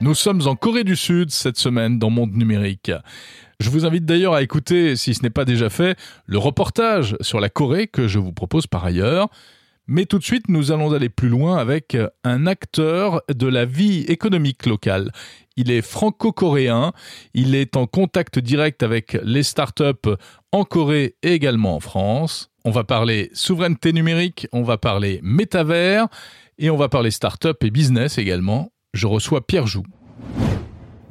Nous sommes en Corée du Sud cette semaine dans Monde Numérique. Je vous invite d'ailleurs à écouter, si ce n'est pas déjà fait, le reportage sur la Corée que je vous propose par ailleurs. Mais tout de suite, nous allons aller plus loin avec un acteur de la vie économique locale. Il est franco-coréen, il est en contact direct avec les startups en Corée et également en France. On va parler souveraineté numérique, on va parler métavers et on va parler startups et business également je reçois Pierre Joux.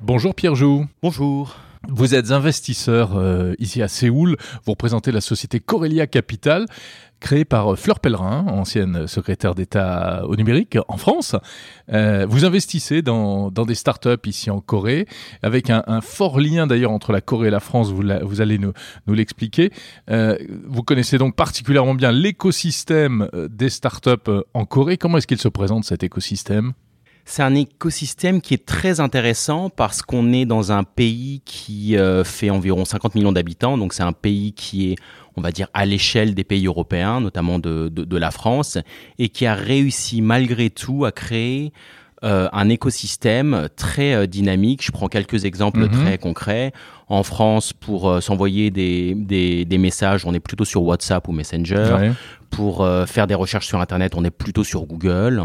Bonjour Pierre Joux. Bonjour. Vous êtes investisseur euh, ici à Séoul. Vous représentez la société Corelia Capital, créée par euh, Fleur Pellerin, ancienne secrétaire d'État au numérique en France. Euh, vous investissez dans, dans, des startups ici en Corée, avec un, fort lien d'ailleurs entre la Corée et la France. Vous, vous allez nous, nous l'expliquer. vous connaissez donc particulièrement bien l'écosystème des startups en Corée. Comment est-ce qu'il se présente cet écosystème? C'est un écosystème qui est très intéressant parce qu'on est dans un pays qui euh, fait environ 50 millions d'habitants, donc c'est un pays qui est, on va dire, à l'échelle des pays européens, notamment de, de, la France, et qui a réussi malgré tout à créer euh, un écosystème très euh, dynamique. Je prends quelques exemples mhm. très concrets. En France, pour s'envoyer des, des, des, messages, on est plutôt sur WhatsApp ou Messenger pour euh, faire des recherches sur Internet, on est plutôt sur Google.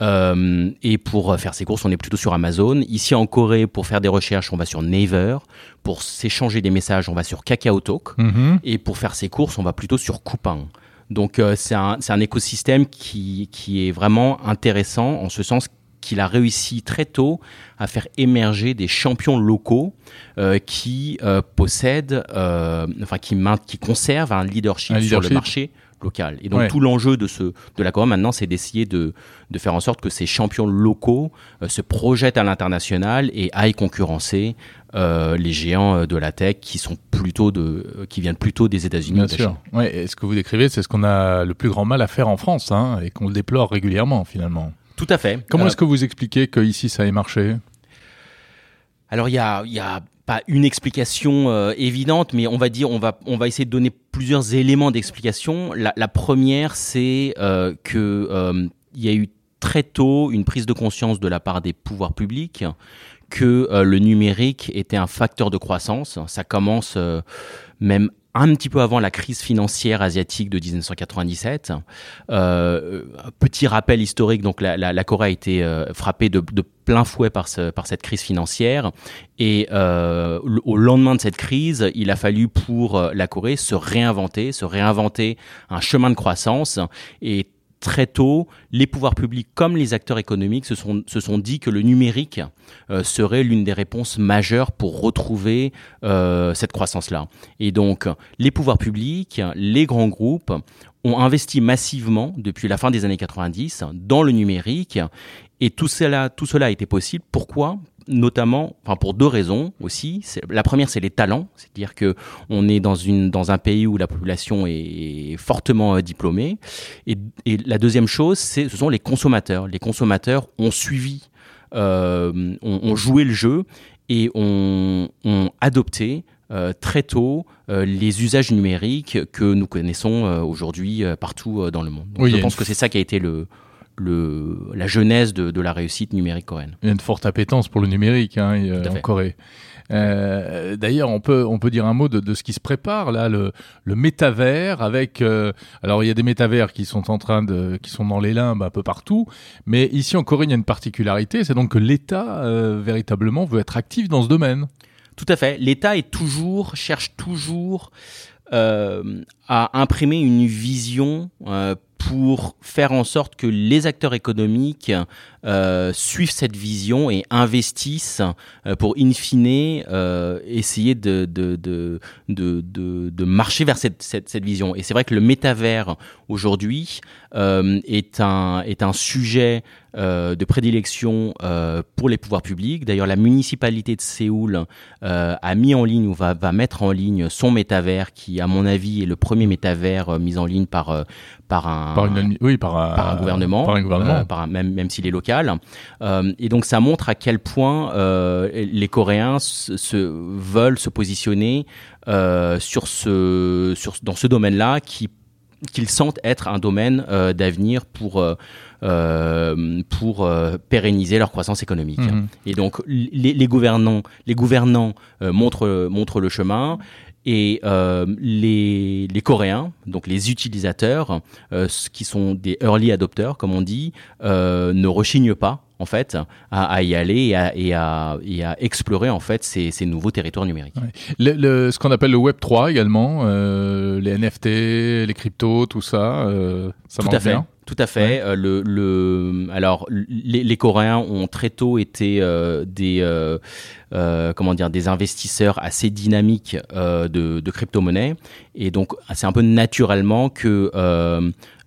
Euh, et pour euh, faire ses courses, on est plutôt sur Amazon. Ici en Corée, pour faire des recherches, on va sur Naver. Pour s'échanger des messages, on va sur KakaoTalk. Mm Et pour faire ses courses, on va plutôt sur Coupang. Donc c'est un, un, écosystème qui, qui est vraiment intéressant en ce sens qu'il a réussi très tôt à faire émerger des champions locaux euh, qui euh, possèdent, euh, enfin qui, qui conservent un leadership, sur le marché local. Et donc tout l'enjeu de ce de la Corée maintenant, c'est d'essayer de, de faire en sorte que ces champions locaux se projettent à l'international et aillent concurrencer les géants de la tech qui sont plutôt de qui viennent plutôt des États-Unis. Bien sûr. Ouais, et ce que vous décrivez, c'est ce qu'on a le plus grand mal à faire en France, hein, et qu'on le déplore régulièrement finalement. Tout à fait. Comment euh, est-ce que vous expliquez que ici ça ait marché? Alors il y a, y a pas une explication euh, évidente, mais on va dire, on va, on va essayer de donner plusieurs éléments d'explication. La, la, première, c'est euh, que euh, il y a eu très tôt une prise de conscience de la part des pouvoirs publics que le numérique était un facteur de croissance. Ça commence même un petit peu avant la crise financière asiatique de 1997. Euh, petit rappel historique, donc la, Corée a été euh, frappée de, plein fouet par, ce, par cette crise financière. Et euh, au lendemain de cette crise, il a fallu pour la Corée se réinventer, se réinventer un chemin de croissance. Très tôt, les pouvoirs publics comme les acteurs économiques se sont, dit que le numérique euh, serait l'une des réponses majeures pour retrouver euh, cette croissance-là. Et donc, les pouvoirs publics, les grands groupes ont investi massivement depuis la fin des années 90 dans le numérique et tout cela a été possible. Pourquoi? Notamment, enfin pour deux raisons aussi. La première, c'est les talents, c'est-à-dire que on est dans une dans un pays où la population est fortement euh, diplômée. Et, et la deuxième chose, c'est ce sont les consommateurs. Les consommateurs ont suivi, euh, ont, ont, joué le jeu et ont, ont adopté euh, très tôt euh, les usages numériques que nous connaissons euh, aujourd'hui partout dans le monde. Donc, je pense que c'est ça qui a été le, le, la genèse de, de, la réussite numérique coréenne. Il y a une forte appétence pour le numérique hein, en Corée. Euh, D'ailleurs, on peut on peut dire un mot de, de, ce qui se prépare là, le, le métavers avec. Euh, alors, il y a des métavers qui sont en train de, qui sont dans les limbes un peu partout, mais ici en Corée, il y a une particularité, c'est donc que l'État euh, véritablement veut être actif dans ce domaine. Tout à fait. L'État est toujours cherche toujours euh, à imprimer une vision euh, pour faire en sorte que les acteurs économiques euh, suivent cette vision et investissent euh, pour, in fine, euh, essayer de, de, de, de, de, marcher vers cette, cette, cette vision. Et c'est vrai que le métavers, aujourd'hui, euh, est, un, est un sujet de prédilection pour les pouvoirs publics. D'ailleurs, la municipalité de Séoul a mis en ligne ou va, va mettre en ligne son métavers qui, à mon avis, est le premier métavers mis en ligne par, par un, par une, oui, par, un, par un gouvernement, par un gouvernement. Par même, même s'il est local. Et donc, ça montre à quel point les Coréens se, se, veulent se positionner sur ce, sur, dans ce domaine-là qui qu'ils sentent être un domaine d'avenir pour pour pérenniser leur croissance économique. Mhm. Et donc les, les gouvernants, les gouvernants montrent montrent le chemin. Et euh, les, les, Coréens, donc les utilisateurs, euh, qui sont des early adopters, comme on dit, euh, ne rechignent pas en fait à, à y aller et à, et, à, et à, explorer en fait ces, ces nouveaux territoires numériques. Le, le, ce qu'on appelle le Web 3 également, euh, les NFT, les cryptos, tout ça, euh, ça tout à fait. Bien. Tout à fait. Euh, le, le, alors, les, les, Coréens ont très tôt été euh, des, euh, euh comment dire, des investisseurs assez dynamiques de, de crypto-monnaies, et donc c'est un peu naturellement que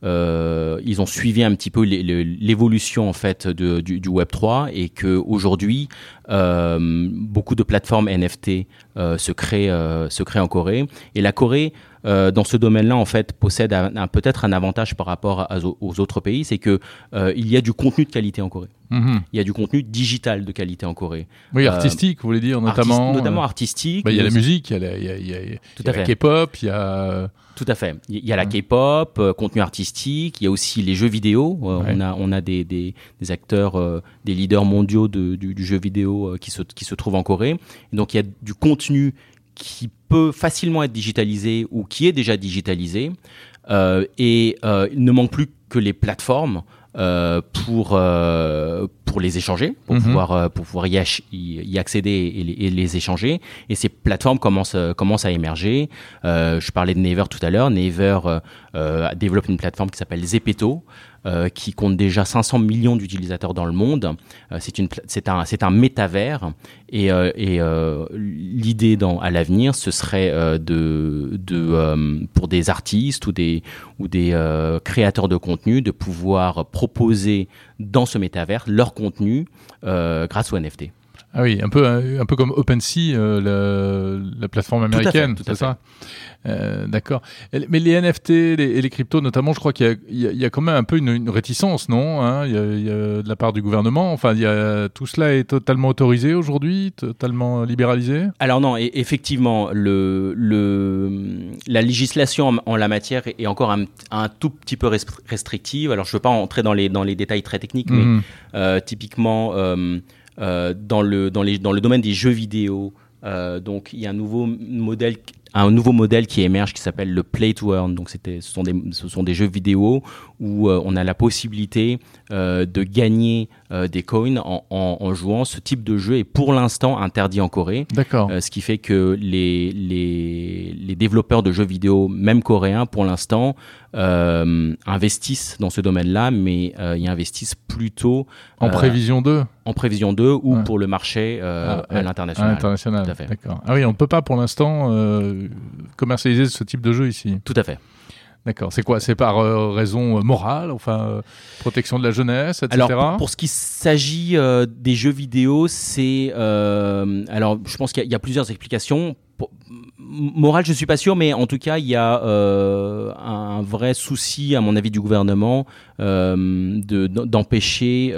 euh, ils ont suivi un petit peu l'évolution en fait de, du, du, Web 3 et que aujourd'hui euh, beaucoup de plateformes NFT euh, se créent euh, se créent en Corée. Et la Corée euh, dans ce domaine-là, en fait, possède un, un, peut-être un avantage par rapport à, aux autres pays, c'est que euh, il y a du contenu de qualité en Corée. Mm-hmm. Il y a du contenu digital de qualité en Corée. Oui, artistique, vous voulez dire, notamment. Notamment artistique. Bah, il y a la musique, il y a, la, il y a, il y a, Tout y a la K-pop, il y a. Tout à fait. Il y a la K-pop, euh, contenu artistique. Il y a aussi les jeux vidéo. Euh, ouais. On a on a des des, des acteurs, euh, des leaders mondiaux de, du, du, jeu vidéo qui se qui se trouvent en Corée. Et donc il y a du contenu qui peut facilement être digitalisé ou qui est déjà digitalisé. Euh, et il ne manque plus que les plateformes euh, pour euh, pour les échanger, pour mm -hmm. pouvoir euh, pour pouvoir y, y accéder et les, et les, échanger. Et ces plateformes commencent commencent à émerger. je parlais de Naver tout à l'heure. Naver développe une plateforme qui s'appelle Zepeto, euh, qui compte déjà 500 millions d'utilisateurs dans le monde. Euh, c'est un, métavers et, euh, l'idée à l'avenir, ce serait de, de pour des artistes ou des ou des créateurs de contenu de pouvoir proposer dans ce métavers leur contenu grâce au NFT. Ah oui, un peu, un, peu comme OpenSea, euh, la, la, plateforme américaine, c'est ça euh, D'accord. Mais les NFT les, et les cryptos, notamment, je crois qu'il y, y, y, a quand même un peu une, une réticence, non hein? Il, y a, il y, a, de la part du gouvernement. Enfin, il y a, tout cela est totalement autorisé aujourd'hui, totalement libéralisé? Alors non, et, effectivement, le, le, la législation en, en, la matière est encore un, un, tout petit peu restrictive. Alors, je ne veux pas entrer dans les, dans les détails très techniques, mmh. mais euh, typiquement... Euh, dans, le, dans, les, dans le domaine des jeux vidéo. Euh, donc il y a un nouveau modèle un nouveau modèle qui émerge qui s'appelle le play to earn. Donc c'était, ce sont des, ce sont des jeux vidéo où euh, on a la possibilité euh, de gagner euh, des coins en, en, en, jouant. Ce type de jeu est pour l'instant interdit en Corée. D'accord. Euh, ce qui fait que les, les, les développeurs de jeux vidéo, même coréens, pour l'instant, euh, investissent dans ce domaine-là, mais ils investissent plutôt en prévision 2 en prévision 2 ou ouais. pour le marché ah, à l'international. l'international. D'accord. Ah oui, on ne peut pas pour l'instant commercialiser ce type de jeu ici. Tout à fait. D'accord. C'est quoi? C'est par euh, raison morale, enfin euh, protection de la jeunesse, etc. Alors pour, pour ce qui s'agit euh, des jeux vidéo, c'est alors je pense qu'il y, y, a plusieurs explications. Pour, morale, je suis pas sûr, mais en tout cas, il y a un vrai souci, à mon avis, du gouvernement d'empêcher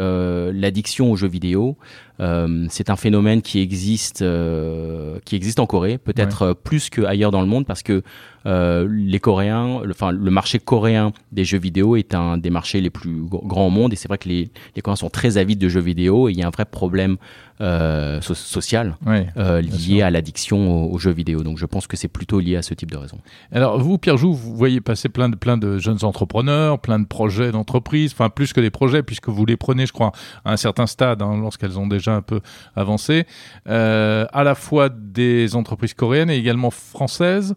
l'addiction aux jeux vidéo. Euh, c'est un phénomène qui existe, euh, qui existe en Corée, peut-être ouais. plus qu'ailleurs dans le monde, parce que euh, les Coréens, le, enfin le marché coréen des jeux vidéo est un des marchés les plus grands au monde, et c'est vrai que les, les Coréens sont très avides de jeux vidéo, et il y a un vrai problème euh, so social ouais, euh, lié à l'addiction aux, aux, jeux vidéo. Donc je pense que c'est plutôt lié à ce type de raison. Alors vous, Pierre Joux, vous voyez passer plein de plein de jeunes entrepreneurs, plein de projets d'entreprise, enfin plus que des projets, puisque vous les prenez, je crois, à un certain stade, hein, lorsqu'elles ont déjà un peu avancé, euh, à la fois des entreprises coréennes et également françaises.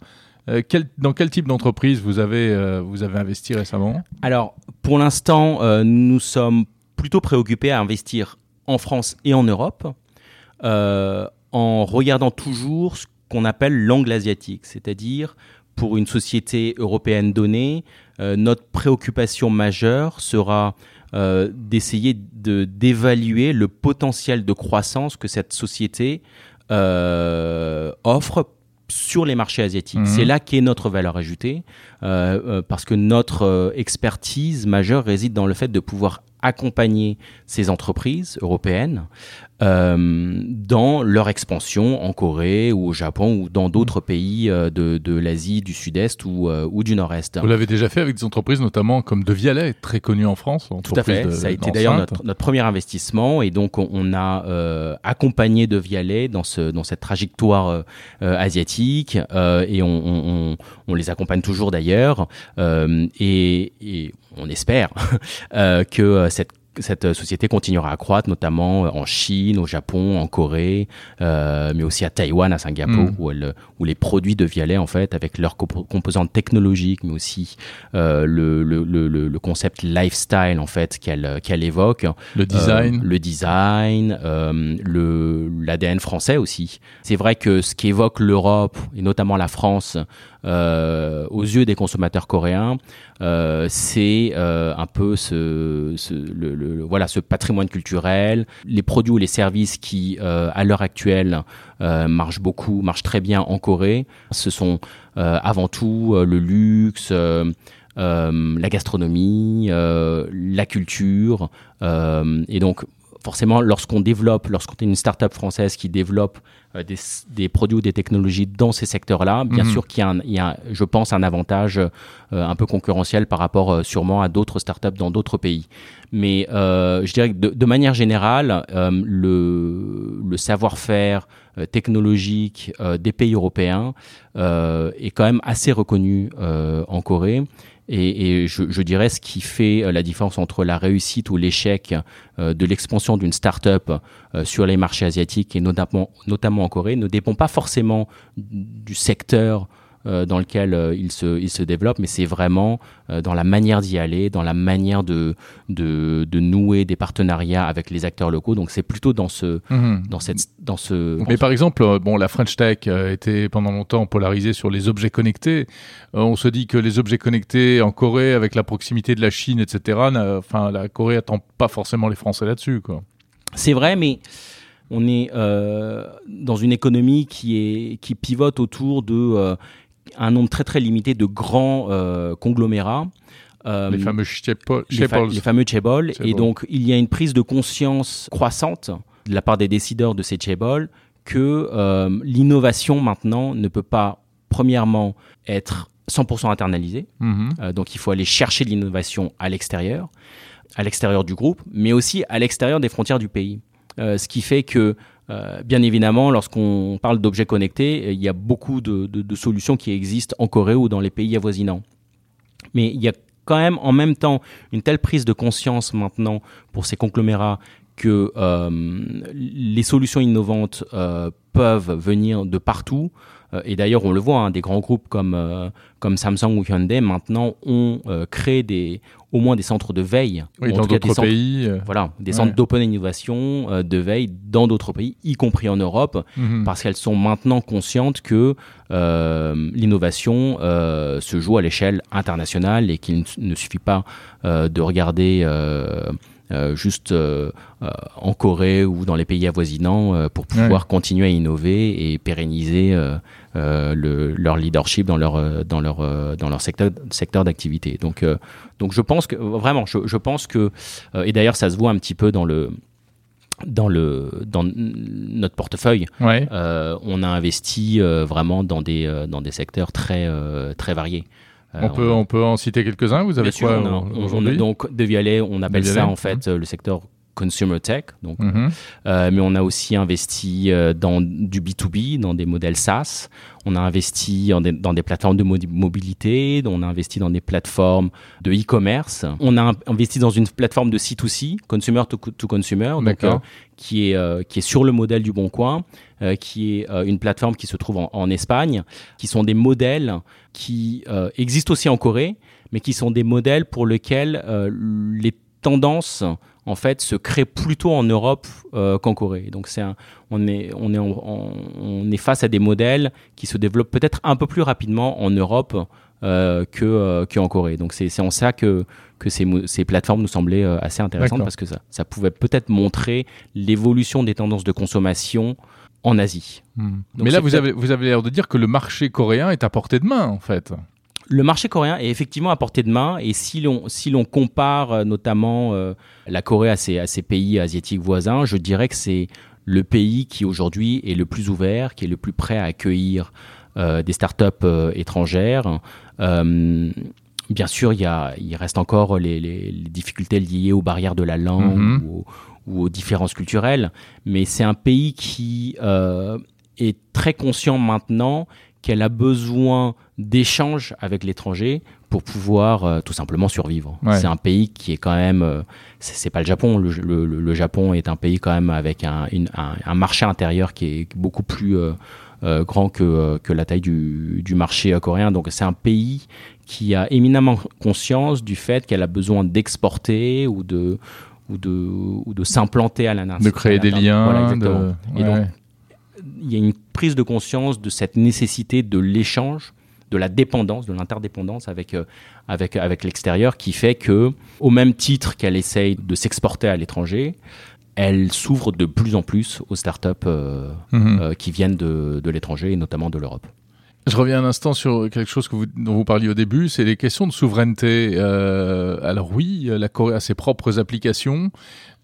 Euh, quel, dans quel type d'entreprise vous avez euh, vous avez investi récemment? Alors, pour l'instant, euh, nous sommes plutôt préoccupés à investir en France et en Europe, euh, en regardant toujours ce qu'on appelle l'angle asiatique, c'est-à-dire pour une société européenne donnée, euh, notre préoccupation majeure sera euh, d'essayer de d'évaluer le potentiel de croissance que cette société euh, offre sur les marchés asiatiques. Mmh. C'est là qu'est notre valeur ajoutée, parce que notre expertise majeure réside dans le fait de pouvoir accompagner ces entreprises européennes euh, dans leur expansion en Corée ou au Japon ou dans d'autres pays euh, de, de l'Asie du Sud-Est ou, euh, ou du Nord-Est. Vous l'avez déjà fait avec des entreprises notamment comme De Vialet, très connu en France. Tout à fait, ça a été d'ailleurs notre, notre, premier investissement et donc on, a euh, accompagné De Vialet dans, ce, dans cette trajectoire asiatique et on, on, on, les accompagne toujours d'ailleurs et, et, on espère que cette cette société continuera à croître, notamment euh, en Chine, au Japon, en Corée, euh, mais aussi à Taïwan, à Singapour, mm. où, elle, où, les produits de Vialet, en fait, avec leurs composantes technologiques, mais aussi euh, le, le, le, le, concept lifestyle, en fait, qu'elle qu'elle évoque. Le design. Euh, le design, euh, le l'ADN français aussi. C'est vrai que ce qu'évoque l'Europe, et notamment la France, euh, aux yeux des consommateurs coréens, euh, c'est euh, un peu ce, voilà ce patrimoine culturel, les produits ou les services qui euh, à l'heure actuelle marchent beaucoup, marchent très bien en Corée. Ce sont avant tout le luxe. la gastronomie, la culture, et donc forcément, lorsqu'on développe, lorsqu'on est une start-up française qui développe euh, des, des, produits ou des technologies dans ces secteurs-là, bien mhm. sûr qu'il y, y, a, je pense, un avantage euh, un peu concurrentiel par rapport euh, sûrement à d'autres start-up dans d'autres pays. Mais euh, je dirais que de, de manière générale, le, le savoir-faire technologique des pays européens est quand même assez reconnu en Corée. Et, et je, je, dirais ce qui fait euh, la différence entre la réussite ou l'échec euh, de l'expansion d'une start-up euh, sur les marchés asiatiques et notamment, notamment en Corée ne dépend pas forcément du secteur dans lequel euh, il, se, il se développe, mais c'est vraiment euh, dans la manière d'y aller, dans la manière de, de, de, nouer des partenariats avec les acteurs locaux. Donc c'est plutôt dans ce, mmh. dans cette, dans ce. Mais par exemple, bon, la French Tech était pendant longtemps polarisée sur les objets connectés. on se dit que les objets connectés en Corée, avec la proximité de la Chine, etc. Enfin, la Corée attend pas forcément les Français là-dessus, quoi. C'est vrai, mais on est euh, dans une économie qui est qui pivote autour de euh, un nombre très très limité de grands euh, conglomérats. Euh, les fameux chaebols. Les, fa les, fameux chaebols. Et donc, il y a une prise de conscience croissante de la part des décideurs de ces chaebols que euh, l'innovation maintenant ne peut pas, premièrement, être 100% internalisée. Mm -hmm. donc, il faut aller chercher de l'innovation à l'extérieur, à l'extérieur du groupe, mais aussi à l'extérieur des frontières du pays. ce qui fait que euh, bien évidemment, lorsqu'on parle d'objets connectés, il y a beaucoup de, solutions qui existent en Corée ou dans les pays avoisinants. Mais il y a quand même en même temps une telle prise de conscience maintenant pour ces conglomérats que euh, les solutions innovantes euh, peuvent venir de partout. Euh, et d'ailleurs, on le voit, hein, des grands groupes comme, euh, comme Samsung ou Hyundai maintenant ont euh, créé des, au moins des centres de veille. Oui, dans d'autres pays. Voilà, des centres d'open innovation, de veille dans d'autres pays, y compris en Europe, -hmm. parce qu'elles sont maintenant conscientes que l'innovation se joue à l'échelle internationale et qu'il ne suffit pas de regarder juste euh, euh, en Corée ou dans les pays avoisinants pour pouvoir ouais. continuer à innover et pérenniser le, leur leadership dans leur dans leur dans leur secteur secteur d'activité. Donc donc je pense que vraiment je, je pense que et d'ailleurs ça se voit un petit peu dans le dans le dans notre portefeuille, ouais. euh, on a investi euh, vraiment dans des euh, dans des secteurs très très variés. On peut, on peut en citer quelques-uns. Vous avez Bien quoi on, donc de Vialet, on appelle ça en fait mmh. le secteur consumer tech. Donc, mm -hmm. euh, mais on a aussi investi euh, dans du B2B, dans des modèles SaaS. On a investi des, dans des plateformes de mobilité. On a investi dans des plateformes de e-commerce. On a investi dans une plateforme de C2C, consumer to, to consumer, donc, euh, qui est euh, qui est sur le modèle du Bon Coin, euh, qui est une plateforme qui se trouve en, en, Espagne, qui sont des modèles qui existent aussi en Corée, mais qui sont des modèles pour lesquels les tendances en fait se créent plutôt en Europe euh, qu'en Corée. Donc c'est on est on est on est face à des modèles qui se développent peut-être un peu plus rapidement en Europe euh, que euh, qu'en Corée. Donc c'est en ça que que ces, ces plateformes nous semblaient assez intéressantes parce que ça ça pouvait peut-être montrer l'évolution des tendances de consommation en Asie. Hmm. Mais là vous avez vous avez l'air de dire que le marché coréen est à portée de main en fait le marché coréen est effectivement à portée de main et si l'on si l'on compare euh, notamment euh, la Corée à ses, à ses pays asiatiques voisins, je dirais que c'est le pays qui aujourd'hui est le plus ouvert, qui est le plus prêt à accueillir des startups étrangères. bien sûr, il, y a, il reste encore les, difficultés liées aux barrières de la langue ou, ou, aux différences culturelles, mais c'est un pays qui est très conscient maintenant qu'elle a besoin d'échanges avec l'étranger pour pouvoir euh, tout simplement survivre. C'est un pays qui est quand même, euh, c'est pas le Japon. Le, Japon est un pays quand même avec un, un, marché intérieur qui est beaucoup plus euh, grand que, que la taille du, du marché coréen. Donc c'est un pays qui a éminemment conscience du fait qu'elle a besoin d'exporter ou de ou de ou de s'implanter à la De créer des liens. Et donc il y a une prise de conscience de cette nécessité de l'échange, de la dépendance, de l'interdépendance avec, euh, avec, avec l'extérieur, qui fait que, au même titre qu'elle essaye de s'exporter à l'étranger, elle s'ouvre de plus en plus aux startups euh, mhm. euh, qui viennent de, de l'étranger et notamment de l'Europe. Je reviens un instant sur quelque chose que vous, dont vous parliez au début, c'est les questions de souveraineté. Euh, alors oui, la Corée a ses propres applications.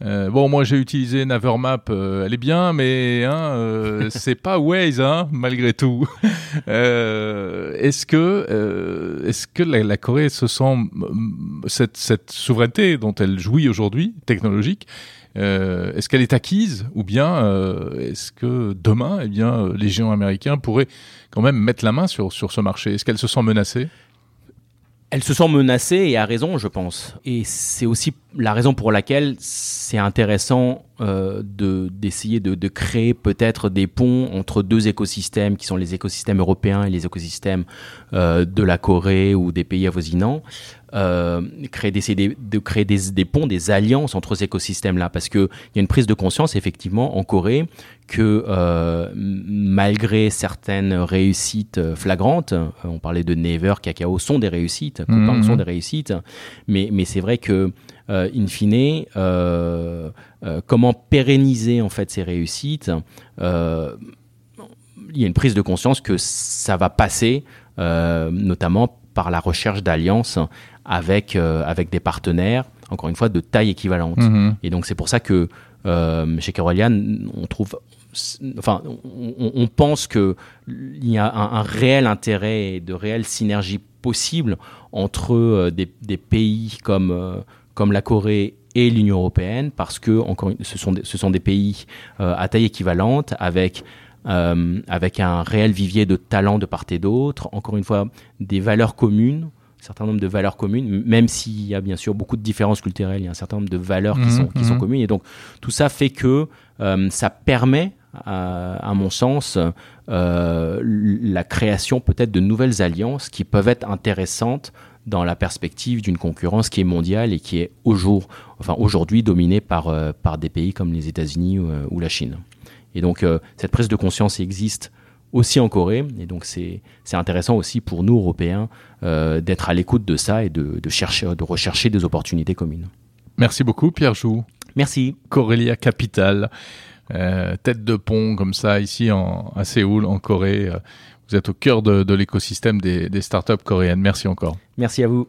Euh, bon, moi j'ai utilisé Navermap, euh, elle est bien, mais hein, euh, c'est pas Waze, hein, malgré tout. Euh, est-ce que, est-ce que la, la, Corée se sent cette, cette souveraineté dont elle jouit aujourd'hui, technologique, euh, est-ce qu'elle est acquise ou bien euh, est-ce que demain, eh bien, les géants américains pourraient quand même mettre la main sur, sur ce marché? Est-ce qu'elle se sent menacée? Elle se sent menacée et a raison, je pense. Et c'est aussi la raison pour laquelle c'est intéressant euh, de d'essayer de, de, créer peut-être des ponts entre deux écosystèmes qui sont les écosystèmes européens et les écosystèmes euh, de la Corée ou des pays avoisinants. Euh, créer d'essayer de, créer des, des, ponts, des alliances entre ces écosystèmes-là, parce que il y a une prise de conscience effectivement en Corée que euh, malgré certaines réussites euh, flagrantes, euh, on parlait de Never, Cacao sont des réussites, mmh, sont des réussites, mais mais c'est vrai que in fine, euh, comment pérenniser en fait ces réussites il y a une prise de conscience que ça va passer notamment par la recherche d'alliances avec, euh, avec des partenaires, encore une fois, de taille équivalente. Mhm. Et donc c'est pour ça que euh, chez Kerolian, on trouve enfin, on, pense qu'il y a un, réel intérêt et de réelles synergies possibles entre euh, des, des, pays comme, comme la Corée et l'Union européenne, parce que encore, ce, sont des, ce sont des pays à taille équivalente, avec euh, avec un réel vivier de talents de part et d'autre, encore une fois, des valeurs communes, un certain nombre de valeurs communes, même s'il y a bien sûr beaucoup de différences culturelles, il y a un certain nombre de valeurs qui, mhm, sont, qui sont mhm. communes. Et donc, tout ça fait que euh, ça permet, à, mon sens, euh, la création peut-être de nouvelles alliances qui peuvent être intéressantes dans la perspective d'une concurrence qui est mondiale et qui est au jour, enfin aujourd'hui dominée par, euh, par des pays comme les États-Unis ou la Chine. Et donc, euh, cette prise de conscience existe aussi en Corée. Et donc, c'est intéressant aussi pour nous, Européens, euh, d'être à l'écoute de ça et de, de, chercher, de rechercher des opportunités communes. Merci beaucoup, Pierre Joux. Merci. Corélia Capital, euh, tête de pont comme ça, ici en, à Séoul, en Corée. Vous êtes au cœur de, l'écosystème des startups coréennes. Merci encore. Merci à vous.